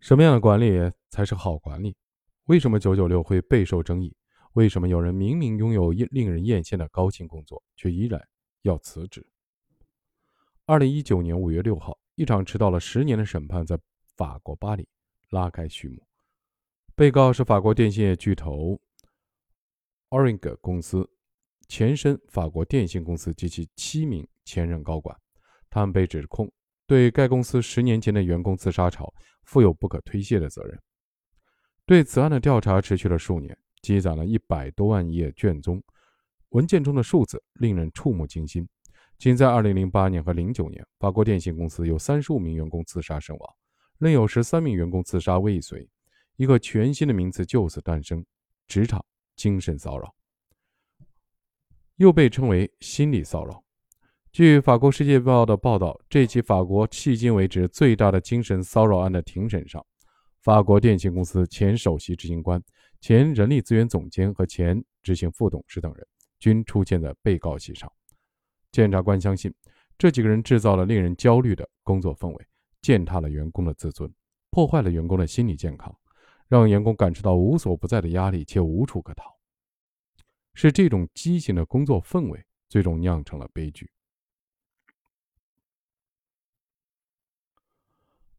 什么样的管理才是好管理？为什么九九六会备受争议？为什么有人明明拥有令人艳羡的高薪工作，却依然要辞职？二零一九年五月六号，一场迟到了十年的审判在法国巴黎拉开序幕。被告是法国电信业巨头 Orange 公司前身法国电信公司及其七名前任高管，他们被指控对该公司十年前的员工自杀潮负有不可推卸的责任。对此案的调查持续了数年。积攒了一百多万页卷宗，文件中的数字令人触目惊心。仅在2008年和09年，法国电信公司有35名员工自杀身亡，另有13名员工自杀未遂。一个全新的名词就此诞生：职场精神骚扰，又被称为心理骚扰。据法国《世界报》的报道，这起法国迄今为止最大的精神骚扰案的庭审上，法国电信公司前首席执行官。前人力资源总监和前执行副董事等人均出现在被告席上。检察官相信，这几个人制造了令人焦虑的工作氛围，践踏了员工的自尊，破坏了员工的心理健康，让员工感受到无所不在的压力且无处可逃。是这种畸形的工作氛围，最终酿成了悲剧。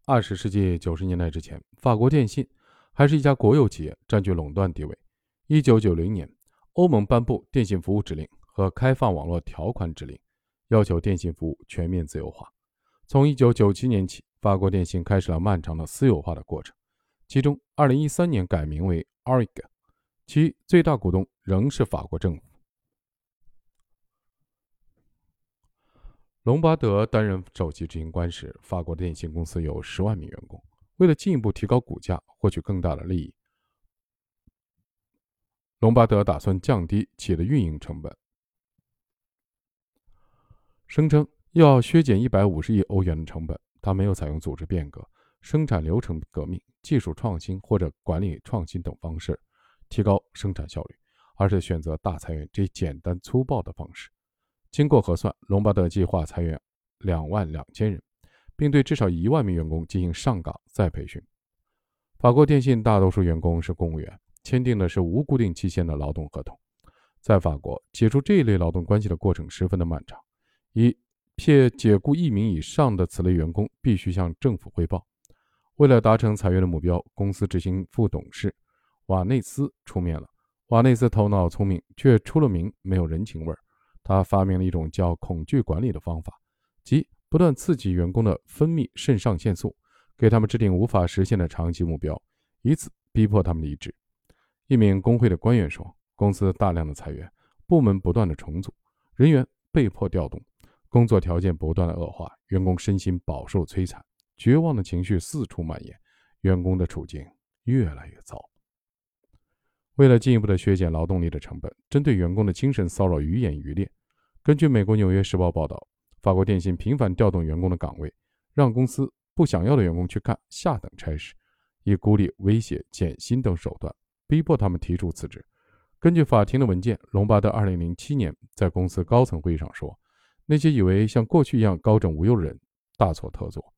二十世纪九十年代之前，法国电信。还是一家国有企业，占据垄断地位。一九九零年，欧盟颁布《电信服务指令》和《开放网络条款指令》，要求电信服务全面自由化。从一九九七年起，法国电信开始了漫长的私有化的过程。其中，二零一三年改名为 Orange，其最大股东仍是法国政府。隆巴德担任首席执行官时，法国电信公司有十万名员工。为了进一步提高股价，获取更大的利益，隆巴德打算降低企业的运营成本，声称要削减一百五十亿欧元的成本。他没有采用组织变革、生产流程革命、技术创新或者管理创新等方式提高生产效率，而是选择大裁员这简单粗暴的方式。经过核算，隆巴德计划裁员两万两千人。并对至少一万名员工进行上岗再培训。法国电信大多数员工是公务员，签订的是无固定期限的劳动合同。在法国，解除这一类劳动关系的过程十分的漫长。一，撇解雇一名以上的此类员工，必须向政府汇报。为了达成裁员的目标，公司执行副董事瓦内斯出面了。瓦内斯头脑聪明，却出了名没有人情味儿。他发明了一种叫恐惧管理的方法，即。不断刺激员工的分泌肾上腺素，给他们制定无法实现的长期目标，以此逼迫他们离职。一名工会的官员说：“公司大量的裁员，部门不断的重组，人员被迫调动，工作条件不断的恶化，员工身心饱受摧残，绝望的情绪四处蔓延，员工的处境越来越糟。”为了进一步的削减劳动力的成本，针对员工的精神骚扰愈演愈烈。根据美国《纽约时报》报道。法国电信频繁调动员工的岗位，让公司不想要的员工去干下等差事，以孤立、威胁、减薪等手段逼迫他们提出辞职。根据法庭的文件，隆巴德2007年在公司高层会议上说：“那些以为像过去一样高枕无忧的人，大错特错。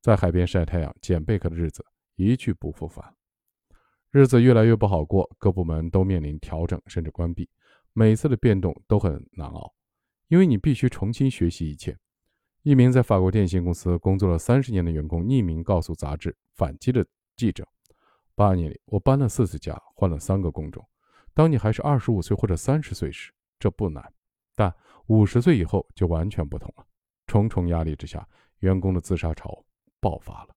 在海边晒太阳、捡贝壳的日子一去不复返。日子越来越不好过，各部门都面临调整甚至关闭，每次的变动都很难熬。”因为你必须重新学习一切。一名在法国电信公司工作了三十年的员工匿名告诉杂志《反击》的记者：“八年里，我搬了四次家，换了三个工种。当你还是二十五岁或者三十岁时，这不难；但五十岁以后就完全不同了。重重压力之下，员工的自杀潮爆发了。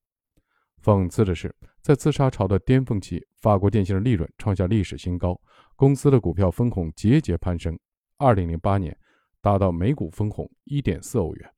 讽刺的是，在自杀潮的巅峰期，法国电信的利润创下历史新高，公司的股票分红节节攀升。二零零八年。达到每股分红一点四欧元。